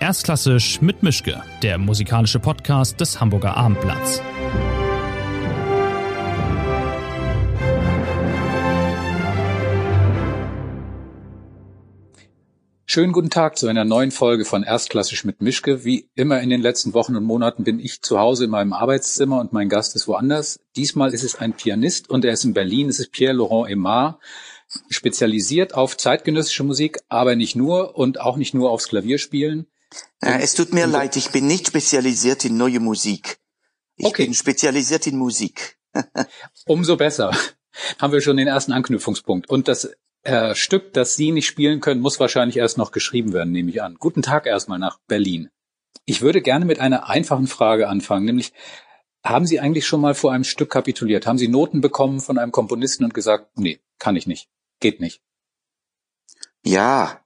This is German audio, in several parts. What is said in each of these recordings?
Erstklassisch mit Mischke, der musikalische Podcast des Hamburger Abendblatts. Schönen guten Tag zu einer neuen Folge von Erstklassisch mit Mischke. Wie immer in den letzten Wochen und Monaten bin ich zu Hause in meinem Arbeitszimmer und mein Gast ist woanders. Diesmal ist es ein Pianist und er ist in Berlin. Es ist Pierre-Laurent Aymar, spezialisiert auf zeitgenössische Musik, aber nicht nur und auch nicht nur aufs Klavierspielen. Es tut mir leid, ich bin nicht spezialisiert in neue Musik. Ich okay. bin spezialisiert in Musik. Umso besser. Haben wir schon den ersten Anknüpfungspunkt. Und das äh, Stück, das Sie nicht spielen können, muss wahrscheinlich erst noch geschrieben werden, nehme ich an. Guten Tag erstmal nach Berlin. Ich würde gerne mit einer einfachen Frage anfangen, nämlich haben Sie eigentlich schon mal vor einem Stück kapituliert? Haben Sie Noten bekommen von einem Komponisten und gesagt, nee, kann ich nicht, geht nicht? Ja,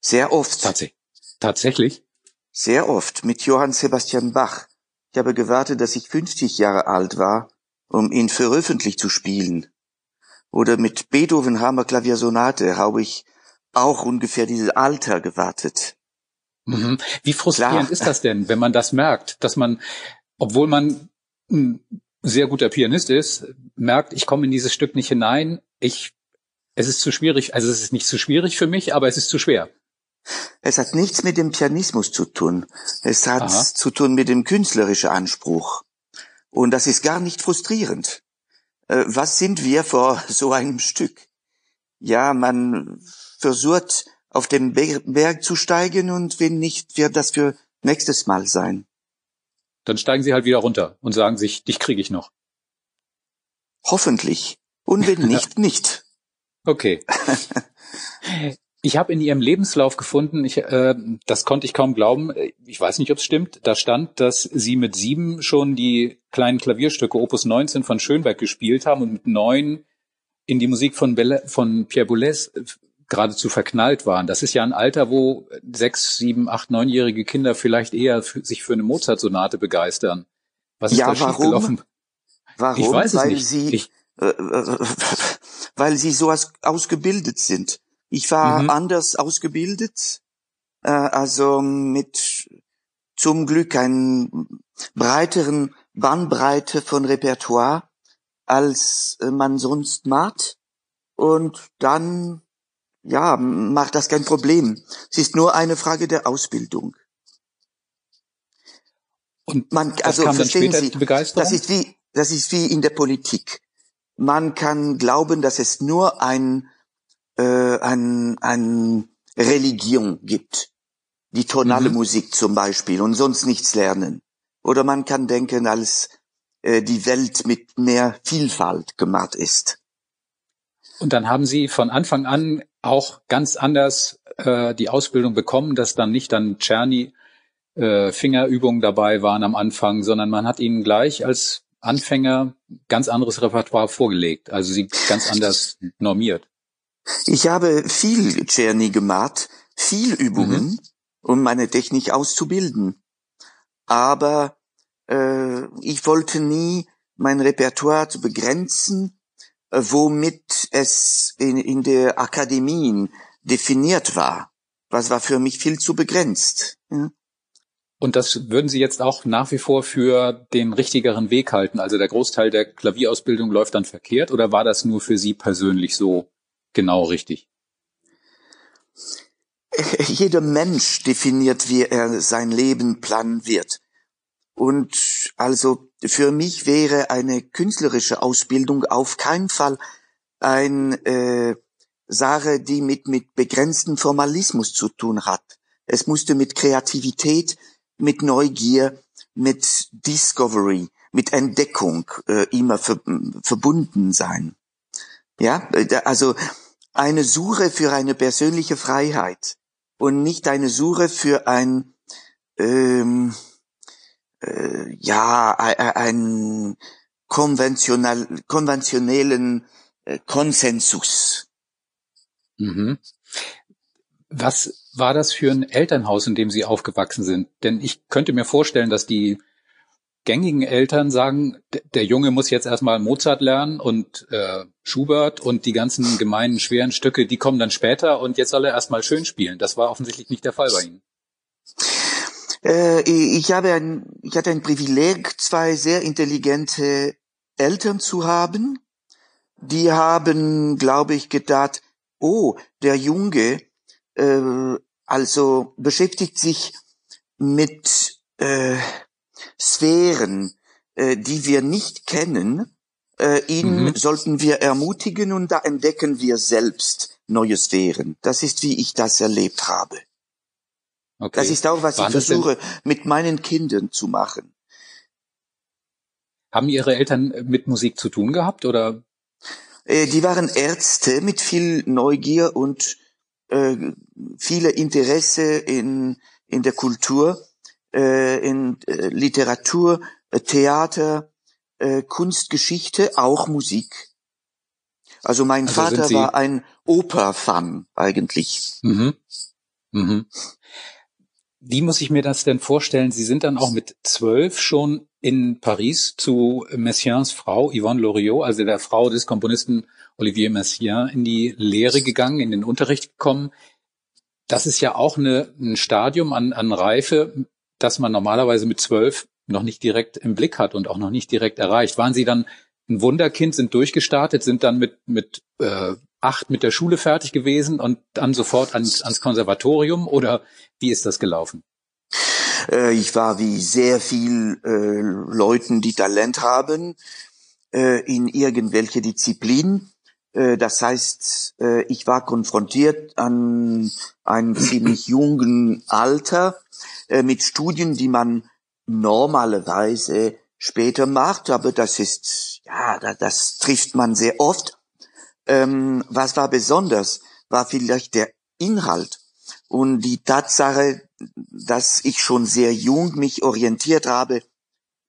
sehr oft. Tatsächlich. Tatsächlich? Sehr oft mit Johann Sebastian Bach. Ich habe gewartet, dass ich 50 Jahre alt war, um ihn veröffentlicht zu spielen. Oder mit Beethoven Hammer Klaviersonate habe ich auch ungefähr dieses Alter gewartet. Mhm. Wie frustrierend Klar. ist das denn, wenn man das merkt, dass man, obwohl man ein sehr guter Pianist ist, merkt, ich komme in dieses Stück nicht hinein, ich, es ist zu schwierig, also es ist nicht zu schwierig für mich, aber es ist zu schwer. Es hat nichts mit dem Pianismus zu tun. Es hat Aha. zu tun mit dem künstlerischen Anspruch. Und das ist gar nicht frustrierend. Äh, was sind wir vor so einem Stück? Ja, man versucht auf den Berg zu steigen und wenn nicht, wird das für nächstes Mal sein. Dann steigen Sie halt wieder runter und sagen sich, dich kriege ich noch. Hoffentlich. Und wenn nicht, nicht. Okay. Ich habe in ihrem Lebenslauf gefunden, ich, äh, das konnte ich kaum glauben, ich weiß nicht, ob es stimmt, da stand, dass sie mit sieben schon die kleinen Klavierstücke Opus 19 von Schönberg gespielt haben und mit neun in die Musik von, Belle, von Pierre Boulez äh, geradezu verknallt waren. Das ist ja ein Alter, wo sechs, sieben, acht, neunjährige Kinder vielleicht eher sich für eine Mozart-Sonate begeistern. Was ist ja, da warum? schiefgelaufen? Warum? Ich weiß es weil nicht. Sie, ich, äh, äh weil sie so ausgebildet sind. Ich war mhm. anders ausgebildet, äh, also mit zum Glück einen breiteren Bandbreite von Repertoire, als äh, man sonst macht. Und dann, ja, macht das kein Problem. Es ist nur eine Frage der Ausbildung. Und man, also verstehen Sie, das ist wie, das ist wie in der Politik. Man kann glauben, dass es nur ein äh, an, an Religion gibt. Die tonale mhm. Musik zum Beispiel und sonst nichts lernen. Oder man kann denken, als äh, die Welt mit mehr Vielfalt gemacht ist. Und dann haben Sie von Anfang an auch ganz anders äh, die Ausbildung bekommen, dass dann nicht dann Czerny äh, Fingerübungen dabei waren am Anfang, sondern man hat Ihnen gleich als Anfänger ganz anderes Repertoire vorgelegt, also sie ganz anders normiert. Ich habe viel Czerny gemacht, viel Übungen, mhm. um meine Technik auszubilden. Aber äh, ich wollte nie mein Repertoire zu begrenzen, äh, womit es in, in der Akademien definiert war. Was war für mich viel zu begrenzt. Ja? Und das würden Sie jetzt auch nach wie vor für den richtigeren Weg halten? Also der Großteil der Klavierausbildung läuft dann verkehrt oder war das nur für Sie persönlich so genau richtig? Jeder Mensch definiert, wie er sein Leben planen wird. Und also für mich wäre eine künstlerische Ausbildung auf keinen Fall eine äh, Sache, die mit, mit begrenzten Formalismus zu tun hat. Es musste mit Kreativität, mit Neugier, mit Discovery, mit Entdeckung äh, immer ver verbunden sein. Ja, äh, also eine Suche für eine persönliche Freiheit und nicht eine Suche für ein ähm, äh, ja ein konventionell konventionellen äh, Konsensus. Mhm. Was war das für ein Elternhaus, in dem Sie aufgewachsen sind? Denn ich könnte mir vorstellen, dass die gängigen Eltern sagen, der Junge muss jetzt erstmal Mozart lernen und äh, Schubert und die ganzen gemeinen, schweren Stücke, die kommen dann später und jetzt soll er erstmal schön spielen. Das war offensichtlich nicht der Fall bei Ihnen. Äh, ich habe ein, ich hatte ein Privileg, zwei sehr intelligente Eltern zu haben. Die haben, glaube ich, gedacht, oh, der Junge, äh, also beschäftigt sich mit äh, Sphären, äh, die wir nicht kennen. Äh, ihn mhm. sollten wir ermutigen und da entdecken wir selbst neue Sphären. Das ist, wie ich das erlebt habe. Okay. Das ist auch, was Waren ich versuche, mit meinen Kindern zu machen. Haben Ihre Eltern mit Musik zu tun gehabt oder? Äh, die waren Ärzte mit viel Neugier und äh, viele Interesse in, in der Kultur, äh, in äh, Literatur, äh, Theater, äh, Kunstgeschichte, auch Musik. Also mein also Vater war ein Oper-Fan eigentlich. Mhm. Mhm. Wie muss ich mir das denn vorstellen? Sie sind dann auch mit zwölf schon in Paris zu Messiaens Frau Yvonne Loriot, also der Frau des Komponisten Olivier Messiaen, in die Lehre gegangen, in den Unterricht gekommen. Das ist ja auch eine, ein Stadium an, an Reife, das man normalerweise mit zwölf noch nicht direkt im Blick hat und auch noch nicht direkt erreicht. Waren Sie dann ein Wunderkind, sind durchgestartet, sind dann mit, mit äh, acht mit der Schule fertig gewesen und dann sofort ans, ans Konservatorium oder wie ist das gelaufen? Äh, ich war wie sehr viel äh, Leuten, die Talent haben, äh, in irgendwelche Disziplin. Äh, das heißt, äh, ich war konfrontiert an einem ziemlich jungen Alter äh, mit Studien, die man normalerweise später macht, aber das ist, ja, das, trifft man sehr oft. Ähm, was war besonders, war vielleicht der Inhalt und die Tatsache, dass ich schon sehr jung mich orientiert habe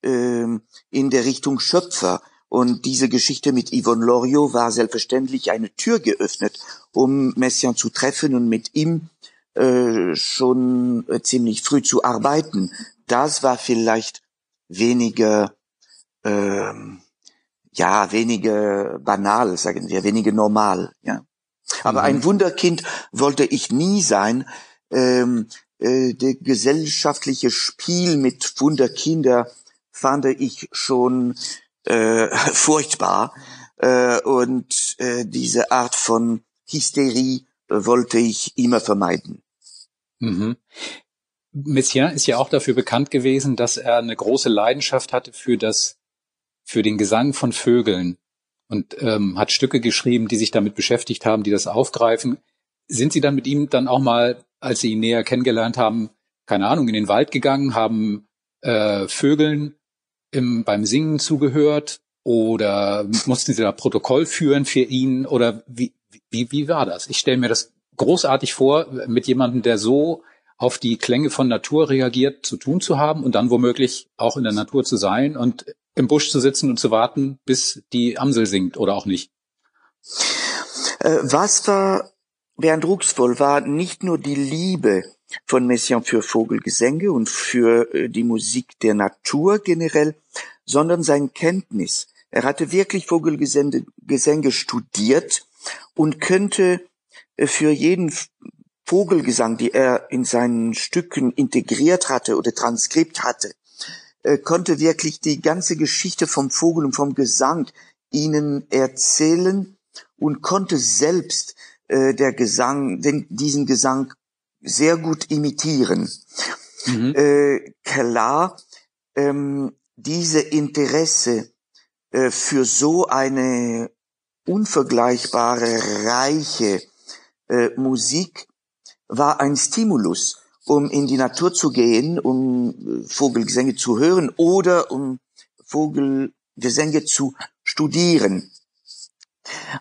ähm, in der Richtung Schöpfer. Und diese Geschichte mit Yvonne Loriot war selbstverständlich eine Tür geöffnet, um Messiaen zu treffen und mit ihm äh, schon äh, ziemlich früh zu arbeiten. Das war vielleicht weniger ähm, ja, wenige banal, sagen wir, wenige normal, ja. Aber mhm. ein Wunderkind wollte ich nie sein. Ähm, äh, der gesellschaftliche Spiel mit Wunderkinder fand ich schon äh, furchtbar. Äh, und äh, diese Art von Hysterie wollte ich immer vermeiden. Mhm. Messiaen ist ja auch dafür bekannt gewesen, dass er eine große Leidenschaft hatte für das für den Gesang von Vögeln und ähm, hat Stücke geschrieben, die sich damit beschäftigt haben, die das aufgreifen. Sind Sie dann mit ihm dann auch mal, als Sie ihn näher kennengelernt haben, keine Ahnung, in den Wald gegangen, haben äh, Vögeln im, beim Singen zugehört oder mussten Sie da Protokoll führen für ihn oder wie, wie, wie war das? Ich stelle mir das großartig vor, mit jemandem, der so auf die Klänge von Natur reagiert, zu tun zu haben und dann womöglich auch in der Natur zu sein und im Busch zu sitzen und zu warten, bis die Amsel singt oder auch nicht. Äh, was war beeindrucksvoll war nicht nur die Liebe von Messiaen für Vogelgesänge und für äh, die Musik der Natur generell, sondern sein Kenntnis. Er hatte wirklich Vogelgesänge Gesänge studiert und könnte äh, für jeden Vogelgesang, die er in seinen Stücken integriert hatte oder transkript hatte, äh, konnte wirklich die ganze Geschichte vom Vogel und vom Gesang ihnen erzählen und konnte selbst äh, der Gesang, den, diesen Gesang sehr gut imitieren. Mhm. Äh, klar, ähm, diese Interesse äh, für so eine unvergleichbare, reiche äh, Musik war ein Stimulus um in die Natur zu gehen, um äh, Vogelgesänge zu hören oder um Vogelgesänge zu studieren.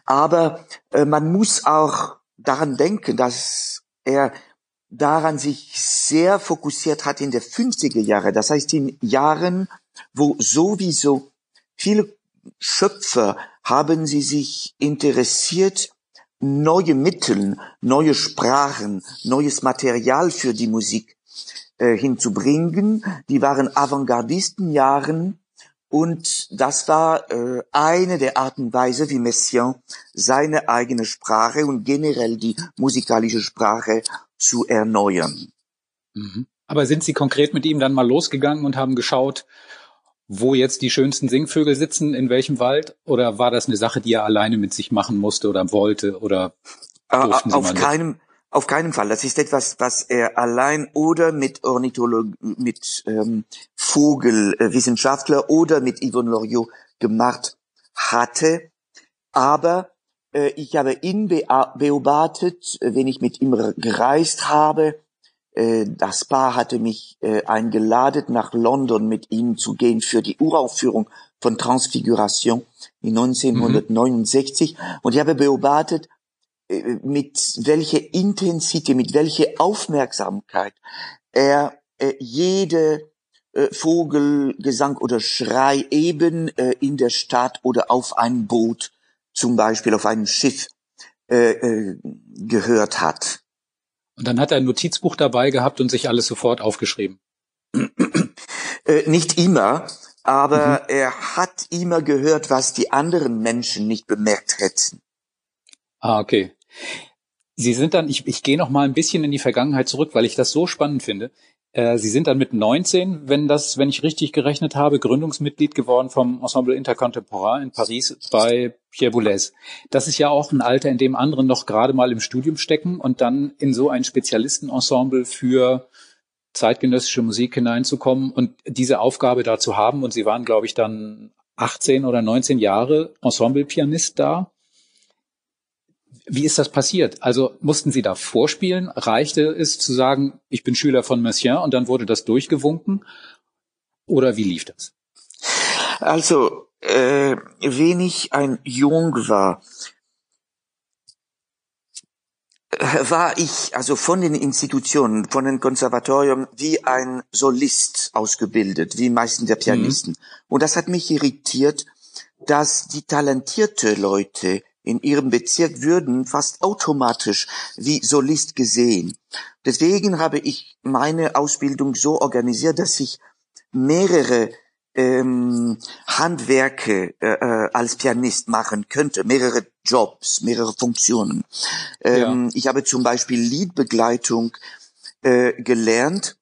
Aber äh, man muss auch daran denken, dass er daran sich sehr fokussiert hat in der 50er Jahre. Das heißt in Jahren, wo sowieso viele Schöpfer haben sie sich interessiert neue Mittel, neue Sprachen, neues Material für die Musik äh, hinzubringen. Die waren Avantgardistenjahren und das war äh, eine der Arten und Weise, wie Messiaen seine eigene Sprache und generell die musikalische Sprache zu erneuern. Mhm. Aber sind Sie konkret mit ihm dann mal losgegangen und haben geschaut, wo jetzt die schönsten Singvögel sitzen, in welchem Wald? Oder war das eine Sache, die er alleine mit sich machen musste oder wollte? Oder auf keinem, auf keinen Fall. Das ist etwas, was er allein oder mit Ornithologie, mit ähm, Vogelwissenschaftler oder mit Yvonne Loriot gemacht hatte. Aber ich habe ihn beobachtet, wenn ich mit ihm gereist habe äh, das Paar hatte mich äh, eingeladen, nach London mit ihm zu gehen für die Uraufführung von Transfiguration in 1969. Mhm. Und ich habe beobachtet, äh, mit welcher Intensität, mit welcher Aufmerksamkeit er jede Vogelgesang oder Schrei eben in der Stadt oder auf einem Boot, zum Beispiel auf einem Schiff, gehört hat. Und dann hat er ein Notizbuch dabei gehabt und sich alles sofort aufgeschrieben. Äh, nicht immer, aber mhm. er hat immer gehört, was die anderen Menschen nicht bemerkt hätten. Ah, okay. Sie sind dann, ich, ich gehe noch mal ein bisschen in die Vergangenheit zurück, weil ich das so spannend finde. Äh, Sie sind dann mit 19, wenn das, wenn ich richtig gerechnet habe, Gründungsmitglied geworden vom Ensemble Intercontemporain in Paris bei Pierre Boulez. Das ist ja auch ein Alter, in dem andere noch gerade mal im Studium stecken und dann in so ein Spezialistenensemble für zeitgenössische Musik hineinzukommen und diese Aufgabe da zu haben. Und Sie waren, glaube ich, dann 18 oder 19 Jahre Ensemblepianist da. Wie ist das passiert? Also mussten Sie da vorspielen? Reichte es zu sagen, ich bin Schüler von Messiaen und dann wurde das durchgewunken? Oder wie lief das? Also, äh, wenn ich ein Jung war, äh, war ich also von den Institutionen, von den Konservatorium wie ein Solist ausgebildet, wie meisten der Pianisten. Mhm. Und das hat mich irritiert, dass die talentierte Leute in ihrem Bezirk würden fast automatisch wie Solist gesehen. Deswegen habe ich meine Ausbildung so organisiert, dass ich mehrere ähm, Handwerke äh, äh als Pianist machen könnte, mehrere Jobs, mehrere Funktionen. Ähm, ja. Ich habe zum Beispiel Liedbegleitung äh, gelernt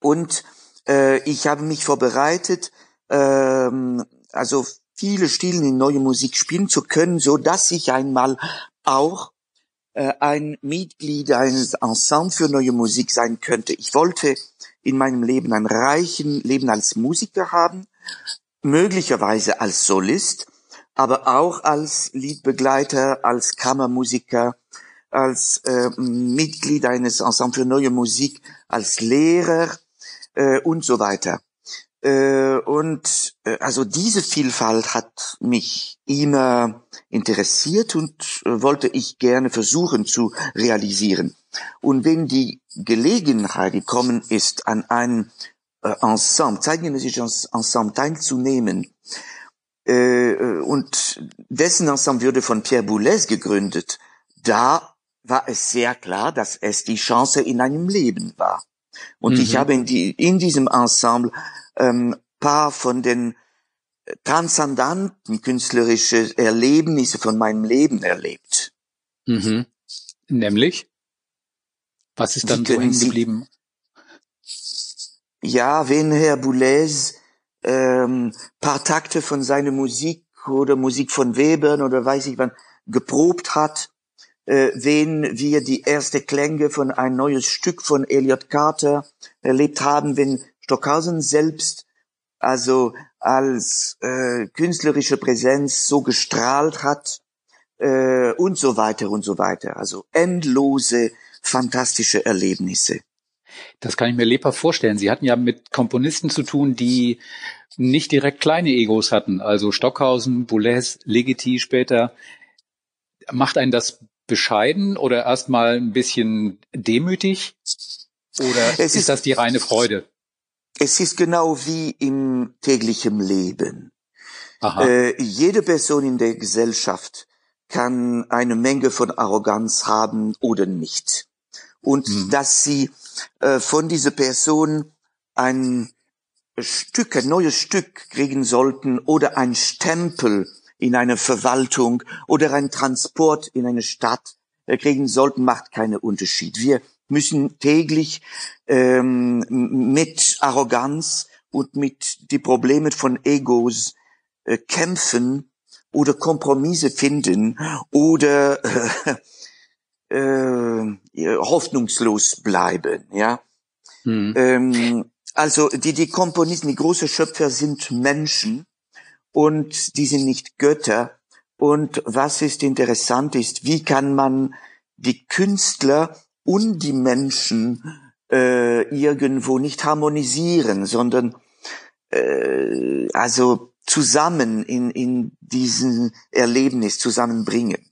und äh, ich habe mich vorbereitet, ähm, also viele Stilen in neue Musik spielen zu können, so dass ich einmal auch äh, ein Mitglied eines Ensemble für neue Musik sein könnte. Ich wollte in meinem Leben ein reichen Leben als Musiker haben, möglicherweise als Solist, aber auch als Liedbegleiter, als Kammermusiker, als äh, Mitglied eines Ensemble für neue Musik, als Lehrer äh, und so weiter. Äh, und äh, also diese Vielfalt hat mich immer interessiert und äh, wollte ich gerne versuchen zu realisieren. Und wenn die Gelegenheit gekommen ist, an einem äh, Ensemble, zeitgenössisches Ensemble teilzunehmen, äh, äh, und dessen Ensemble würde von Pierre Boulez gegründet, da war es sehr klar, dass es die Chance in einem Leben war. Und mhm. ich habe in, die, in diesem Ensemble ähm, paar von den transzendanten künstlerische Erlebnisse von meinem Leben erlebt. Mhm. Nämlich? Was ist dann so hängen geblieben? Ja, wenn Herr Boulez ähm, paar Takte von seiner Musik oder Musik von Webern oder weiß ich wann geprobt hat, äh, wenn wir die erste Klänge von ein neues Stück von Elliot Carter erlebt haben, wenn Stockhausen selbst also als äh, künstlerische Präsenz so gestrahlt hat äh, und so weiter und so weiter. Also endlose, fantastische Erlebnisse. Das kann ich mir lebhaft vorstellen. Sie hatten ja mit Komponisten zu tun, die nicht direkt kleine Egos hatten. Also Stockhausen, Boulez, Ligeti später. Macht einen das bescheiden oder erstmal ein bisschen demütig? Oder ist, ist das die reine Freude? Es ist genau wie im täglichen Leben. Äh, jede Person in der Gesellschaft kann eine Menge von Arroganz haben oder nicht. Und mhm. dass sie äh, von dieser Person ein Stück, ein neues Stück kriegen sollten oder ein Stempel in eine Verwaltung oder ein Transport in eine Stadt äh, kriegen sollten, macht keinen Unterschied. Wir müssen täglich ähm, mit Arroganz und mit die Probleme von Egos äh, kämpfen oder Kompromisse finden oder äh, äh, hoffnungslos bleiben, ja. Mhm. Ähm, also die, die Komponisten, die große Schöpfer sind Menschen und die sind nicht Götter. Und was ist interessant ist, wie kann man die Künstler und die Menschen äh, irgendwo nicht harmonisieren, sondern äh, also zusammen in, in diesen Erlebnis zusammenbringen.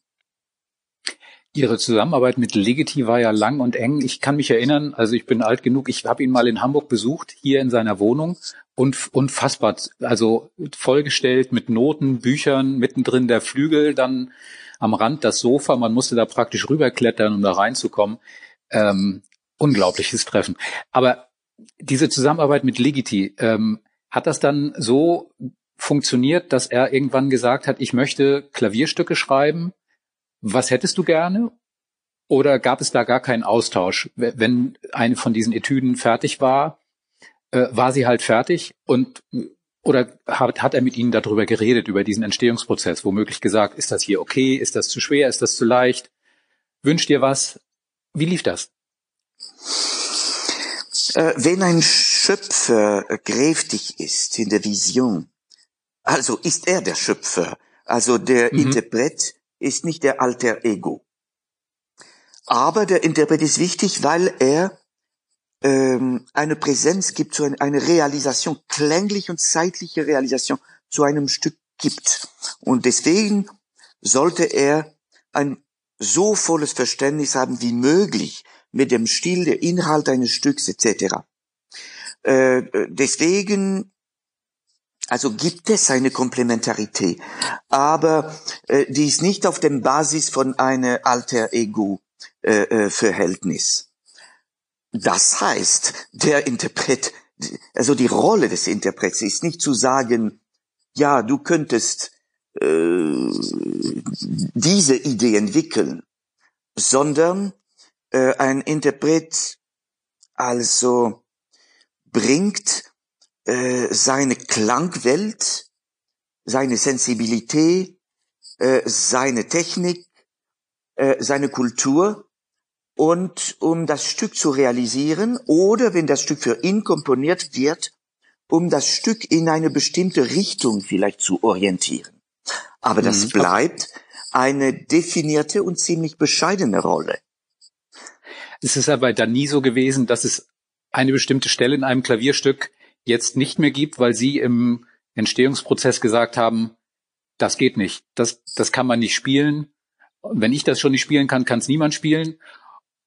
Ihre Zusammenarbeit mit Legiti war ja lang und eng. Ich kann mich erinnern, also ich bin alt genug, ich habe ihn mal in Hamburg besucht, hier in seiner Wohnung und unfassbar, also vollgestellt mit Noten, Büchern, mittendrin der Flügel, dann am Rand das Sofa, man musste da praktisch rüberklettern, um da reinzukommen. Ähm, unglaubliches Treffen. Aber diese Zusammenarbeit mit Legiti, ähm, hat das dann so funktioniert, dass er irgendwann gesagt hat, ich möchte Klavierstücke schreiben was hättest du gerne? Oder gab es da gar keinen Austausch? Wenn eine von diesen Etüden fertig war, äh, war sie halt fertig und oder hat, hat er mit Ihnen darüber geredet, über diesen Entstehungsprozess, womöglich gesagt, ist das hier okay, ist das zu schwer, ist das zu leicht? Wünscht ihr was? Wie lief das? Äh, wenn ein Schöpfer kräftig ist in der Vision, also ist er der Schöpfer, also der mhm. Interpret ist nicht der alter Ego. Aber der Interpret ist wichtig, weil er ähm, eine Präsenz gibt, zu eine Realisation, klängliche und zeitliche Realisation zu einem Stück gibt. Und deswegen sollte er ein so volles Verständnis haben wie möglich mit dem Stil, der Inhalt eines Stücks etc. Äh, deswegen also gibt es eine Komplementarität, aber äh, die ist nicht auf dem Basis von einer alter Ego äh, äh, Verhältnis. Das heißt, der Interpret, also die Rolle des Interprets ist nicht zu sagen, ja, du könntest äh, diese Idee entwickeln, sondern äh, ein Interpret also bringt äh, seine Klangwelt, seine Sensibilität, äh, seine Technik, äh, seine Kultur und um das Stück zu realisieren oder wenn das Stück für ihn komponiert wird, um das Stück in eine bestimmte Richtung vielleicht zu orientieren. Aber das mhm. bleibt eine definierte und ziemlich bescheidene Rolle. Es ist aber dann nie so gewesen, dass es eine bestimmte Stelle in einem Klavierstück jetzt nicht mehr gibt, weil Sie im Entstehungsprozess gesagt haben, das geht nicht, das, das kann man nicht spielen. wenn ich das schon nicht spielen kann, kann es niemand spielen.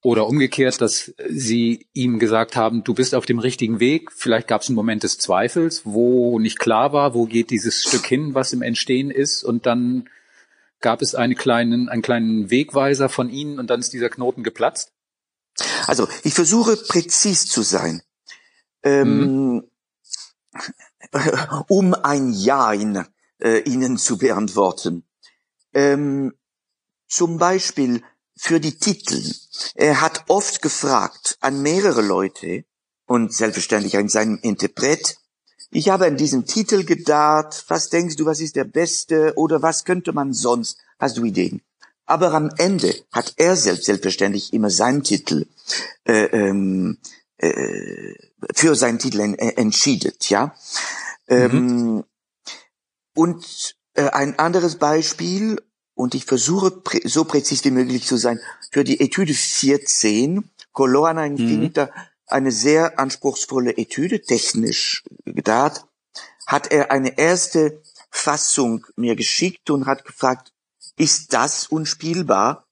Oder umgekehrt, dass Sie ihm gesagt haben, du bist auf dem richtigen Weg. Vielleicht gab es einen Moment des Zweifels, wo nicht klar war, wo geht dieses Stück hin, was im Entstehen ist. Und dann gab es einen kleinen, einen kleinen Wegweiser von Ihnen und dann ist dieser Knoten geplatzt. Also ich versuche präzis zu sein. Ähm, mhm. um ein Ja in, äh, Ihnen zu beantworten. Ähm, zum Beispiel für die Titel. Er hat oft gefragt an mehrere Leute und selbstverständlich an seinem Interpret, ich habe an diesen Titel gedacht, was denkst du, was ist der beste oder was könnte man sonst? Hast du Ideen? Aber am Ende hat er selbst selbstverständlich immer seinen Titel äh, ähm, äh, für seinen Titel en äh, entschieden, ja. Mhm. Ähm, und äh, ein anderes Beispiel, und ich versuche prä so präzis wie möglich zu sein, für die Etüde 14, Colorana Infinita, mhm. eine sehr anspruchsvolle Etüde, technisch gedacht, hat er eine erste Fassung mir geschickt und hat gefragt, ist das unspielbar?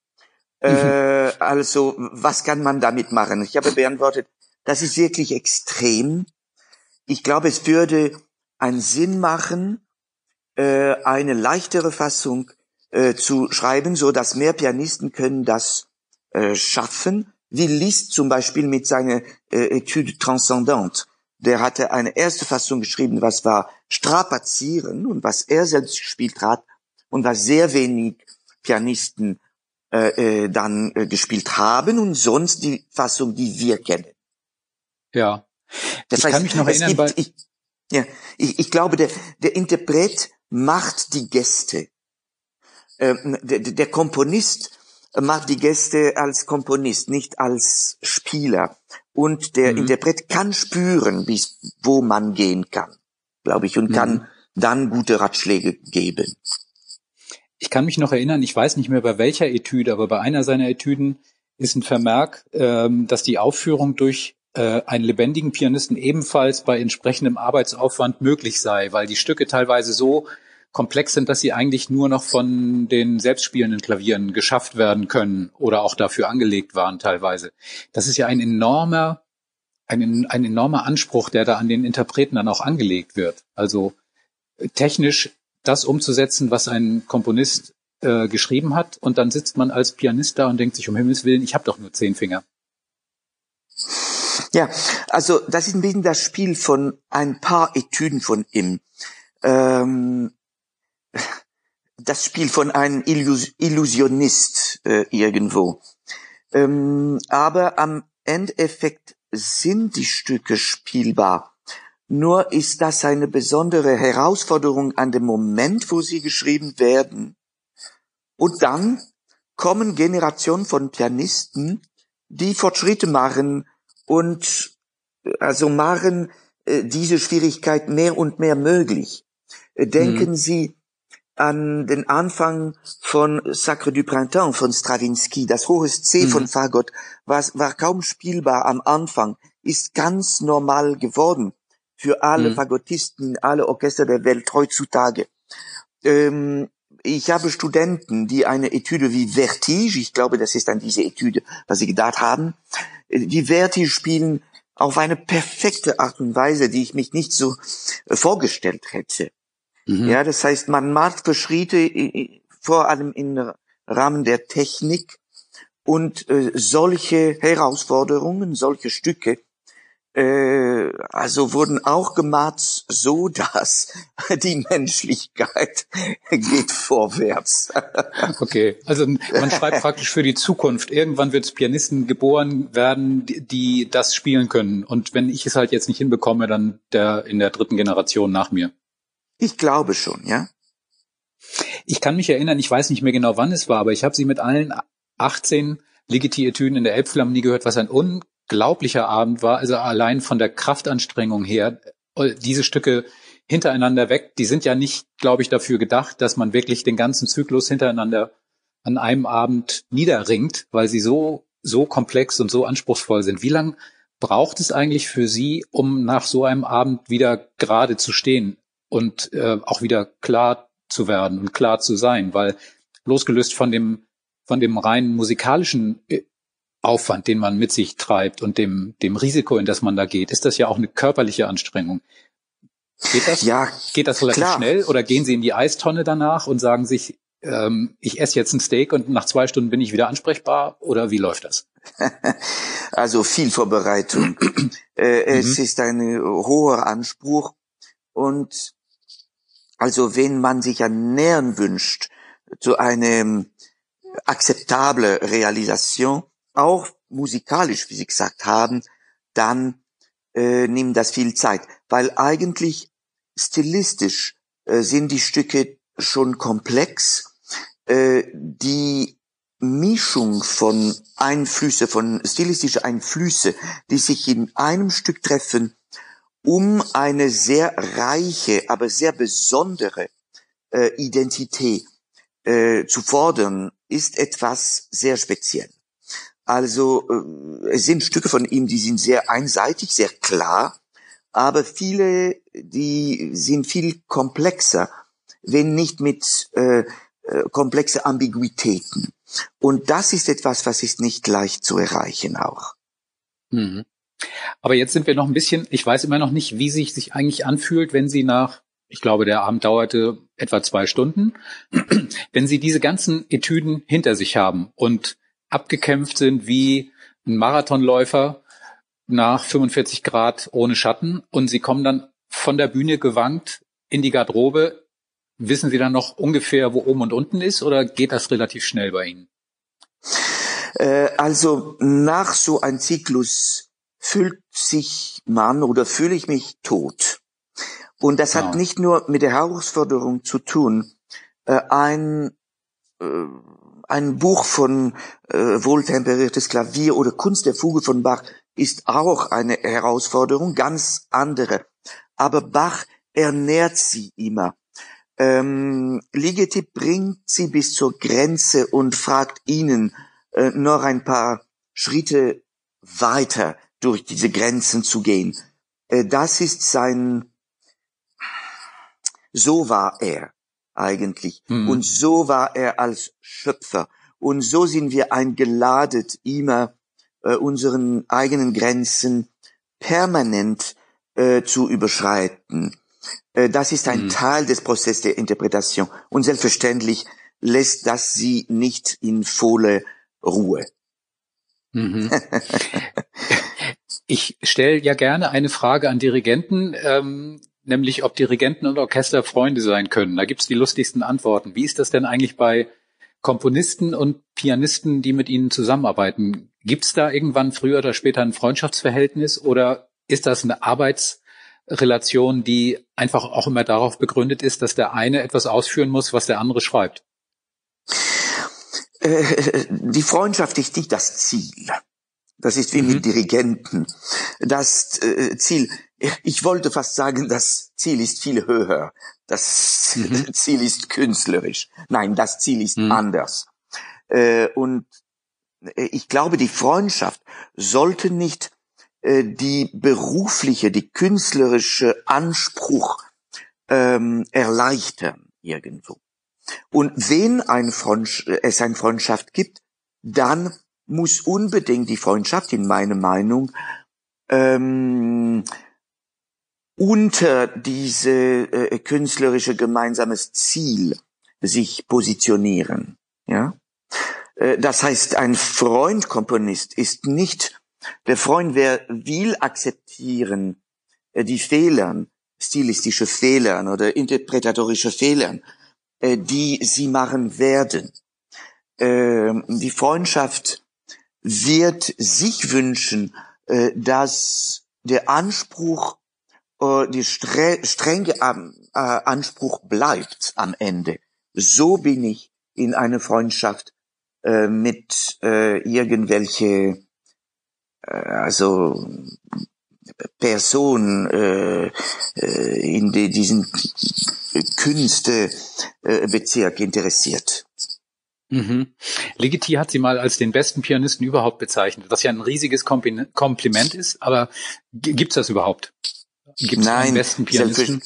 Mhm. Äh, also, was kann man damit machen? Ich habe beantwortet, das ist wirklich extrem. Ich glaube, es würde einen Sinn machen, äh, eine leichtere Fassung äh, zu schreiben, so dass mehr Pianisten können das äh, schaffen. Wie Liszt zum Beispiel mit seiner äh, Etude Transcendante. Der hatte eine erste Fassung geschrieben, was war Strapazieren und was er selbst gespielt hat und was sehr wenig Pianisten äh, äh, dann äh, gespielt haben und sonst die Fassung, die wir kennen. Ja. Das ich heißt, kann mich noch erinnern, gibt, ich, ja, ich, ich glaube, der, der Interpret macht die Gäste. Ähm, der, der Komponist macht die Gäste als Komponist, nicht als Spieler. Und der mhm. Interpret kann spüren, bis, wo man gehen kann, glaube ich, und mhm. kann dann gute Ratschläge geben. Ich kann mich noch erinnern, ich weiß nicht mehr bei welcher Etüde, aber bei einer seiner Etüden ist ein Vermerk, ähm, dass die Aufführung durch äh, einen lebendigen Pianisten ebenfalls bei entsprechendem Arbeitsaufwand möglich sei, weil die Stücke teilweise so komplex sind, dass sie eigentlich nur noch von den selbstspielenden Klavieren geschafft werden können oder auch dafür angelegt waren teilweise. Das ist ja ein enormer, ein, ein enormer Anspruch, der da an den Interpreten dann auch angelegt wird. Also äh, technisch das umzusetzen, was ein Komponist äh, geschrieben hat, und dann sitzt man als Pianist da und denkt sich, um Himmels Willen, ich habe doch nur zehn Finger. Ja, also das ist ein bisschen das Spiel von ein paar Etüden von ihm. Ähm, das Spiel von einem Illus Illusionist äh, irgendwo. Ähm, aber am Endeffekt sind die Stücke spielbar. Nur ist das eine besondere Herausforderung an dem Moment, wo sie geschrieben werden. Und dann kommen Generationen von Pianisten, die Fortschritte machen und also machen äh, diese Schwierigkeit mehr und mehr möglich. Äh, denken mhm. Sie an den Anfang von Sacre du Printemps von Stravinsky. Das hohe C mhm. von Fagot war, war kaum spielbar am Anfang, ist ganz normal geworden für alle mhm. Fagottisten, alle Orchester der Welt heutzutage. Ähm, ich habe Studenten, die eine Etüde wie Vertige, ich glaube, das ist dann diese Etüde, was sie gedacht haben, die Vertige spielen auf eine perfekte Art und Weise, die ich mich nicht so äh, vorgestellt hätte. Mhm. Ja, das heißt, man macht für Schritte vor allem im Rahmen der Technik und äh, solche Herausforderungen, solche Stücke äh, also wurden auch gemacht, so dass die Menschlichkeit geht vorwärts. Okay, also man schreibt praktisch für die Zukunft. Irgendwann wird Pianisten geboren werden, die, die das spielen können. Und wenn ich es halt jetzt nicht hinbekomme, dann der in der dritten Generation nach mir. Ich glaube schon, ja. Ich kann mich erinnern, ich weiß nicht mehr genau, wann es war, aber ich habe sie mit allen 18 Ligeti-Etüden in der Elbphilharmonie gehört, was ein unglaublicher Abend war. Also allein von der Kraftanstrengung her, äh, diese Stücke hintereinander weg, die sind ja nicht, glaube ich, dafür gedacht, dass man wirklich den ganzen Zyklus hintereinander an einem Abend niederringt, weil sie so, so komplex und so anspruchsvoll sind. Wie lang braucht es eigentlich für Sie, um nach so einem Abend wieder gerade zu stehen und äh, auch wieder klar zu werden und klar zu sein? Weil losgelöst von dem, von dem rein musikalischen äh, Aufwand, den man mit sich treibt und dem, dem Risiko, in das man da geht, ist das ja auch eine körperliche Anstrengung. Geht das? Ja, geht das relativ klar. schnell oder gehen Sie in die Eistonne danach und sagen sich, ähm, ich esse jetzt ein Steak und nach zwei Stunden bin ich wieder ansprechbar oder wie läuft das? Also viel Vorbereitung. äh, es mhm. ist ein hoher Anspruch und also wenn man sich ernähren wünscht zu einem akzeptable Realisation, auch musikalisch, wie Sie gesagt haben, dann äh, nimmt das viel Zeit, weil eigentlich stilistisch äh, sind die Stücke schon komplex. Äh, die Mischung von Einflüsse, von stilistische Einflüsse, die sich in einem Stück treffen, um eine sehr reiche, aber sehr besondere äh, Identität äh, zu fordern, ist etwas sehr speziell. Also äh, es sind Stücke von ihm, die sind sehr einseitig, sehr klar, aber viele, die sind viel komplexer, wenn nicht mit äh, äh, komplexe Ambiguitäten. Und das ist etwas, was ist nicht leicht zu erreichen auch. Mhm. Aber jetzt sind wir noch ein bisschen, ich weiß immer noch nicht, wie sich sich eigentlich anfühlt, wenn Sie nach, ich glaube, der Abend dauerte etwa zwei Stunden, wenn Sie diese ganzen Etüden hinter sich haben und abgekämpft sind wie ein Marathonläufer nach 45 Grad ohne Schatten und Sie kommen dann von der Bühne gewankt in die Garderobe. Wissen Sie dann noch ungefähr, wo oben und unten ist oder geht das relativ schnell bei Ihnen? Äh, also nach so ein Zyklus fühlt sich man oder fühle ich mich tot. Und das hat nicht nur mit der Herausforderung zu tun. Äh, ein, äh, ein Buch von äh, wohltemperiertes Klavier oder Kunst der Fuge von Bach ist auch eine Herausforderung, ganz andere. Aber Bach ernährt sie immer. Ähm, Ligeti bringt sie bis zur Grenze und fragt ihnen äh, noch ein paar Schritte weiter durch diese Grenzen zu gehen. Äh, das ist sein, so war er eigentlich. Mhm. Und so war er als Schöpfer. Und so sind wir eingeladet, immer äh, unseren eigenen Grenzen permanent äh, zu überschreiten. Äh, das ist ein mhm. Teil des Prozesses der Interpretation. Und selbstverständlich lässt das sie nicht in volle Ruhe. Mhm. ich stelle ja gerne eine Frage an Dirigenten, ähm, nämlich ob Dirigenten und Orchester Freunde sein können. Da gibt's die lustigsten Antworten. Wie ist das denn eigentlich bei Komponisten und Pianisten, die mit ihnen zusammenarbeiten? Gibt's da irgendwann früher oder später ein Freundschaftsverhältnis oder ist das eine Arbeitsrelation, die einfach auch immer darauf begründet ist, dass der eine etwas ausführen muss, was der andere schreibt? Äh, die Freundschaft ist nicht das Ziel. Das ist wie mhm. mit Dirigenten. Das äh, Ziel, ich wollte fast sagen, das Ziel ist viel höher. Das mhm. Ziel ist künstlerisch. Nein, das Ziel ist mhm. anders. Äh, und äh, ich glaube, die Freundschaft sollte nicht äh, die berufliche, die künstlerische Anspruch ähm, erleichtern irgendwo. Und wenn ein Freund, es eine Freundschaft gibt, dann muss unbedingt die Freundschaft, in meiner Meinung, ähm, unter diese äh, künstlerische gemeinsames Ziel sich positionieren. Ja, äh, das heißt, ein Freund-Komponist ist nicht der Freund, wer will akzeptieren äh, die Fehler, stilistische Fehler oder interpretatorische Fehler, äh, die sie machen werden. Äh, die Freundschaft wird sich wünschen, äh, dass der Anspruch, äh, die stre strenge äh, Anspruch bleibt am Ende. So bin ich in eine Freundschaft mit irgendwelche also Person äh, in die, diesen Künstebezirk interessiert. Mhm. Ligeti hat sie mal als den besten Pianisten überhaupt bezeichnet, was ja ein riesiges Kompliment ist, aber gibt's das überhaupt? Gibt's Nein, einen besten Pianisten?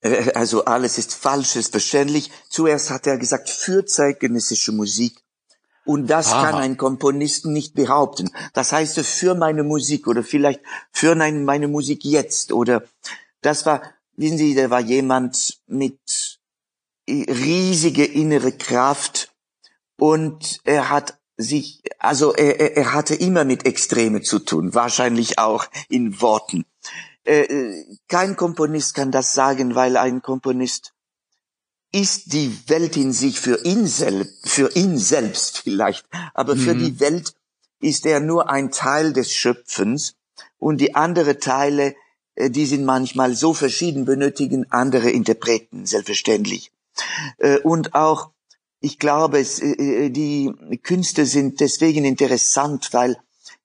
Äh, also alles ist falsch, ist verständlich. Zuerst hat er gesagt, für zeitgenössische Musik. Und das Aha. kann ein Komponist nicht behaupten. Das heißt, für meine Musik oder vielleicht für meine Musik jetzt oder das war, wissen Sie, da war jemand mit riesige innere Kraft und er hat sich, also er, er hatte immer mit Extreme zu tun, wahrscheinlich auch in Worten. Äh, äh, kein Komponist kann das sagen, weil ein Komponist ist die Welt in sich für ihn selbst, für ihn selbst vielleicht, aber mhm. für die Welt ist er nur ein Teil des Schöpfens und die andere Teile, äh, die sind manchmal so verschieden, benötigen andere Interpreten, selbstverständlich. Und auch ich glaube, es, äh, äh, die Künste sind deswegen interessant, weil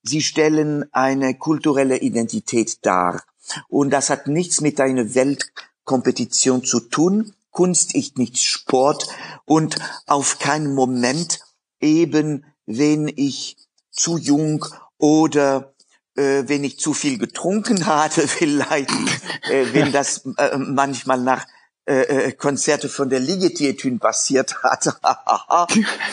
sie stellen eine kulturelle Identität dar. Und das hat nichts mit einer Weltkompetition zu tun. Kunst ist nicht Sport und auf keinen Moment eben, wenn ich zu jung oder äh, wenn ich zu viel getrunken hatte, vielleicht, äh, wenn das äh, manchmal nach äh, äh, Konzerte von der Ligetietün passiert hat.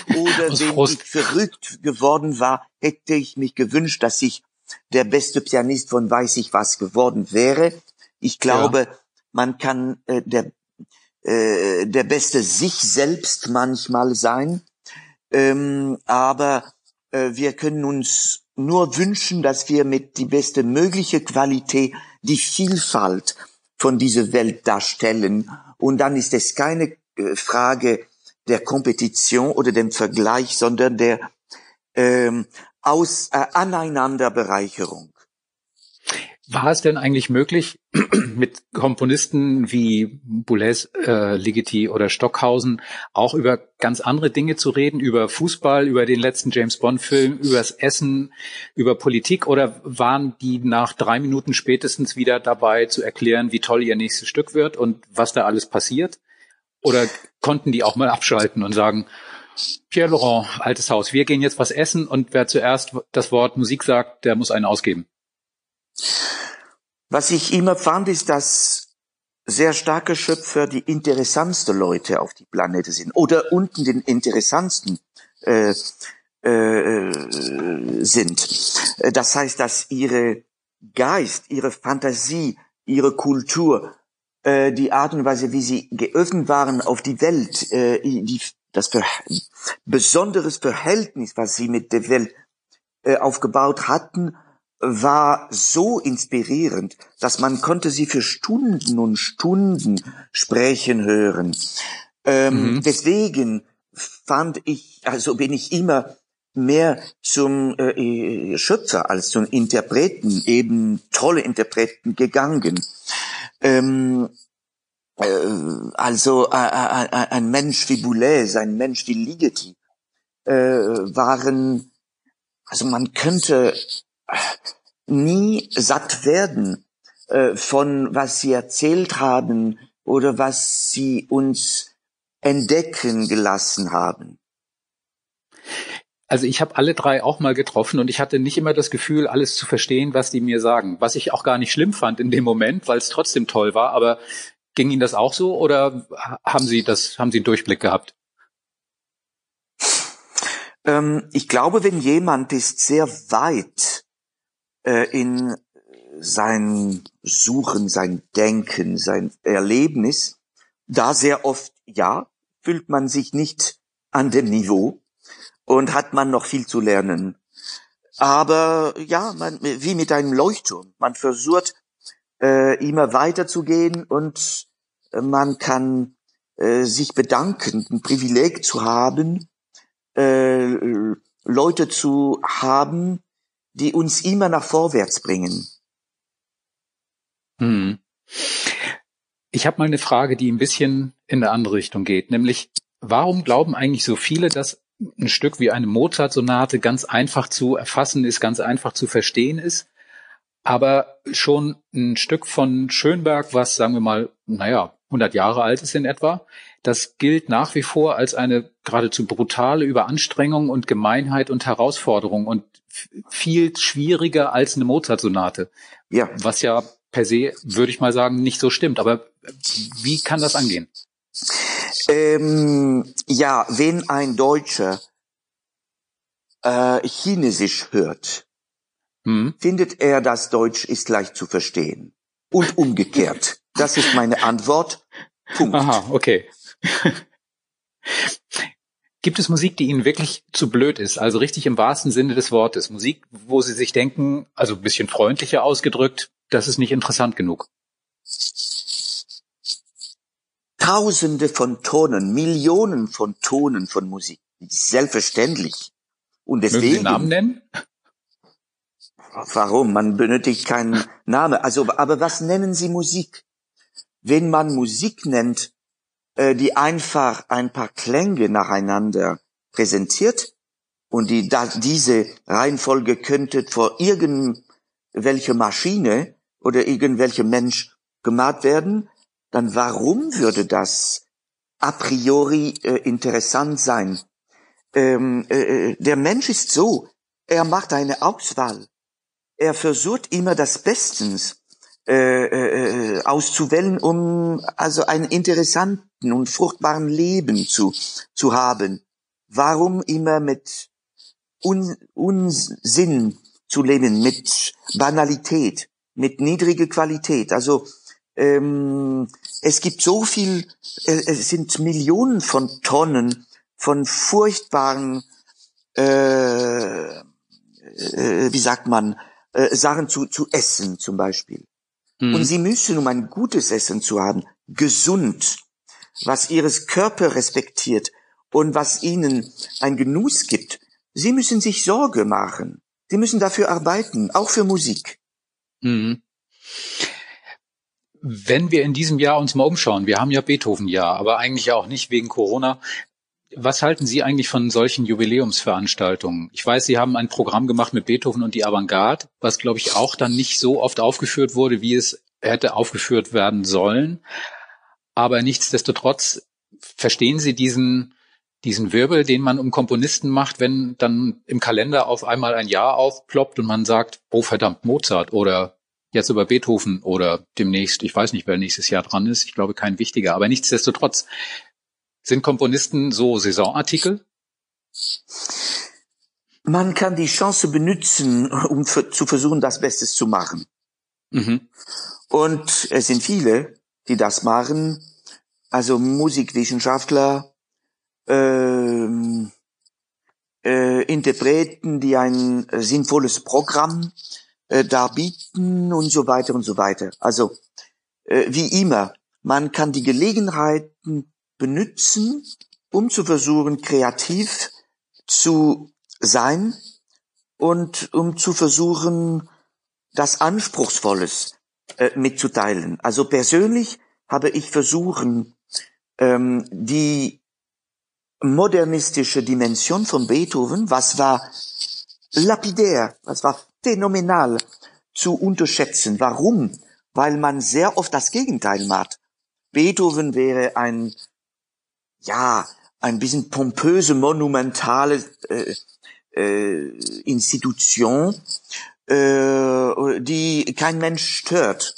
Oder wenn Frust. ich verrückt geworden war, hätte ich mich gewünscht, dass ich der beste Pianist von weiß ich was geworden wäre. Ich glaube, ja. man kann äh, der, äh, der beste sich selbst manchmal sein, ähm, aber äh, wir können uns nur wünschen, dass wir mit die beste mögliche Qualität die Vielfalt von dieser Welt darstellen. Und dann ist es keine äh, Frage der Kompetition oder dem Vergleich, sondern der ähm, aus äh, Aneinanderbereicherung. War es denn eigentlich möglich, mit Komponisten wie Boulez, äh, Ligeti oder Stockhausen auch über ganz andere Dinge zu reden, über Fußball, über den letzten James Bond-Film, übers Essen, über Politik oder waren die nach drei Minuten spätestens wieder dabei zu erklären, wie toll ihr nächstes Stück wird und was da alles passiert? Oder konnten die auch mal abschalten und sagen, Pierre Laurent, altes Haus, wir gehen jetzt was essen und wer zuerst das Wort Musik sagt, der muss einen ausgeben? Was ich immer fand, ist, dass sehr starke Schöpfer die interessantsten Leute auf die Planete sind oder unten den interessantsten äh, äh, sind. Das heißt, dass ihre Geist, ihre Fantasie, ihre Kultur, äh, die Art und Weise, wie sie geöffnet waren auf die Welt, äh, die, das Ver besonderes Verhältnis, was sie mit der Welt äh, aufgebaut hatten, war so inspirierend, dass man konnte sie für Stunden und Stunden sprechen hören. Ähm, mhm. Deswegen fand ich, also bin ich immer mehr zum äh, Schöpfer als zum Interpreten, eben tolle Interpreten gegangen. Ähm, äh, also äh, äh, äh ein Mensch wie Boulez, ein Mensch wie Ligeti äh, waren, also man könnte nie satt werden äh, von was sie erzählt haben oder was sie uns entdecken gelassen haben. Also ich habe alle drei auch mal getroffen und ich hatte nicht immer das Gefühl, alles zu verstehen, was die mir sagen. Was ich auch gar nicht schlimm fand in dem Moment, weil es trotzdem toll war. Aber ging Ihnen das auch so oder haben Sie das, haben Sie einen Durchblick gehabt? Ähm, ich glaube, wenn jemand ist sehr weit äh, in sein Suchen, sein Denken, sein Erlebnis, da sehr oft, ja, fühlt man sich nicht an dem Niveau und hat man noch viel zu lernen. Aber ja, man, wie mit einem Leuchtturm. Man versucht äh, immer weiterzugehen und man kann äh, sich bedanken, ein Privileg zu haben, äh, Leute zu haben, die uns immer nach vorwärts bringen. Hm. Ich habe mal eine Frage, die ein bisschen in eine andere Richtung geht, nämlich warum glauben eigentlich so viele, dass ein Stück wie eine Mozart-Sonate ganz einfach zu erfassen ist, ganz einfach zu verstehen ist, aber schon ein Stück von Schönberg, was sagen wir mal, naja, 100 Jahre alt ist in etwa, das gilt nach wie vor als eine geradezu brutale Überanstrengung und Gemeinheit und Herausforderung und viel schwieriger als eine Mozart-Sonate. Ja. Was ja per se, würde ich mal sagen, nicht so stimmt. Aber wie kann das angehen? Ähm, ja, wenn ein Deutscher äh, Chinesisch hört, hm. findet er, dass Deutsch ist leicht zu verstehen. Und umgekehrt. Das ist meine Antwort. Punkt. Aha, okay. Gibt es Musik, die Ihnen wirklich zu blöd ist? Also richtig im wahrsten Sinne des Wortes. Musik, wo Sie sich denken, also ein bisschen freundlicher ausgedrückt, das ist nicht interessant genug. Tausende von Tonen, Millionen von Tonen von Musik. Selbstverständlich. Und deswegen. Mögen Sie Namen nennen? Warum? Man benötigt keinen Namen. Also, aber was nennen Sie Musik? Wenn man Musik nennt, äh, die einfach ein paar Klänge nacheinander präsentiert und die, da, diese Reihenfolge könnte vor irgendwelche Maschine oder irgendwelche Mensch gemacht werden, dann warum würde das a priori äh, interessant sein? Ähm, äh, äh der Mensch ist so, er macht eine Auswahl. Er versucht immer das Bestens äh, äh, auszuwählen, um also einen interessanten und fruchtbaren Leben zu, zu haben. Warum immer mit Un Unsinn zu leben, mit Banalität, mit niedriger Qualität? Also ähm, es gibt so viel, äh, es sind Millionen von Tonnen von furchtbaren, äh, äh, wie sagt man, äh, Sachen zu, zu essen zum Beispiel. Mhm. Und sie müssen, um ein gutes Essen zu haben, gesund, was ihres Körper respektiert und was ihnen ein Genuss gibt, Sie müssen sich Sorge machen. Sie müssen dafür arbeiten, auch für Musik. Mhm. Wenn wir in diesem Jahr uns mal umschauen, wir haben ja Beethoven-Jahr, aber eigentlich auch nicht wegen Corona. Was halten Sie eigentlich von solchen Jubiläumsveranstaltungen? Ich weiß, Sie haben ein Programm gemacht mit Beethoven und die Avantgarde, was, glaube ich, auch dann nicht so oft aufgeführt wurde, wie es hätte aufgeführt werden sollen. Aber nichtsdestotrotz verstehen Sie diesen, diesen Wirbel, den man um Komponisten macht, wenn dann im Kalender auf einmal ein Jahr aufploppt und man sagt, oh verdammt, Mozart oder jetzt über Beethoven oder demnächst, ich weiß nicht, wer nächstes Jahr dran ist, ich glaube kein wichtiger, aber nichtsdestotrotz, sind Komponisten so Saisonartikel? Man kann die Chance benutzen, um für, zu versuchen, das Bestes zu machen. Mhm. Und es sind viele, die das machen. Also Musikwissenschaftler, ähm, äh, Interpreten, die ein sinnvolles Programm äh, darbieten und so weiter und so weiter. Also äh, wie immer, man kann die Gelegenheiten benutzen, um zu versuchen, kreativ zu sein und um zu versuchen, das Anspruchsvolles äh, mitzuteilen. Also persönlich habe ich versuchen, ähm, die modernistische Dimension von Beethoven, was war lapidär, was war phänomenal zu unterschätzen. Warum? Weil man sehr oft das Gegenteil macht. Beethoven wäre ein ja, ein bisschen pompöse, monumentale äh, äh, Institution, äh, die kein Mensch stört.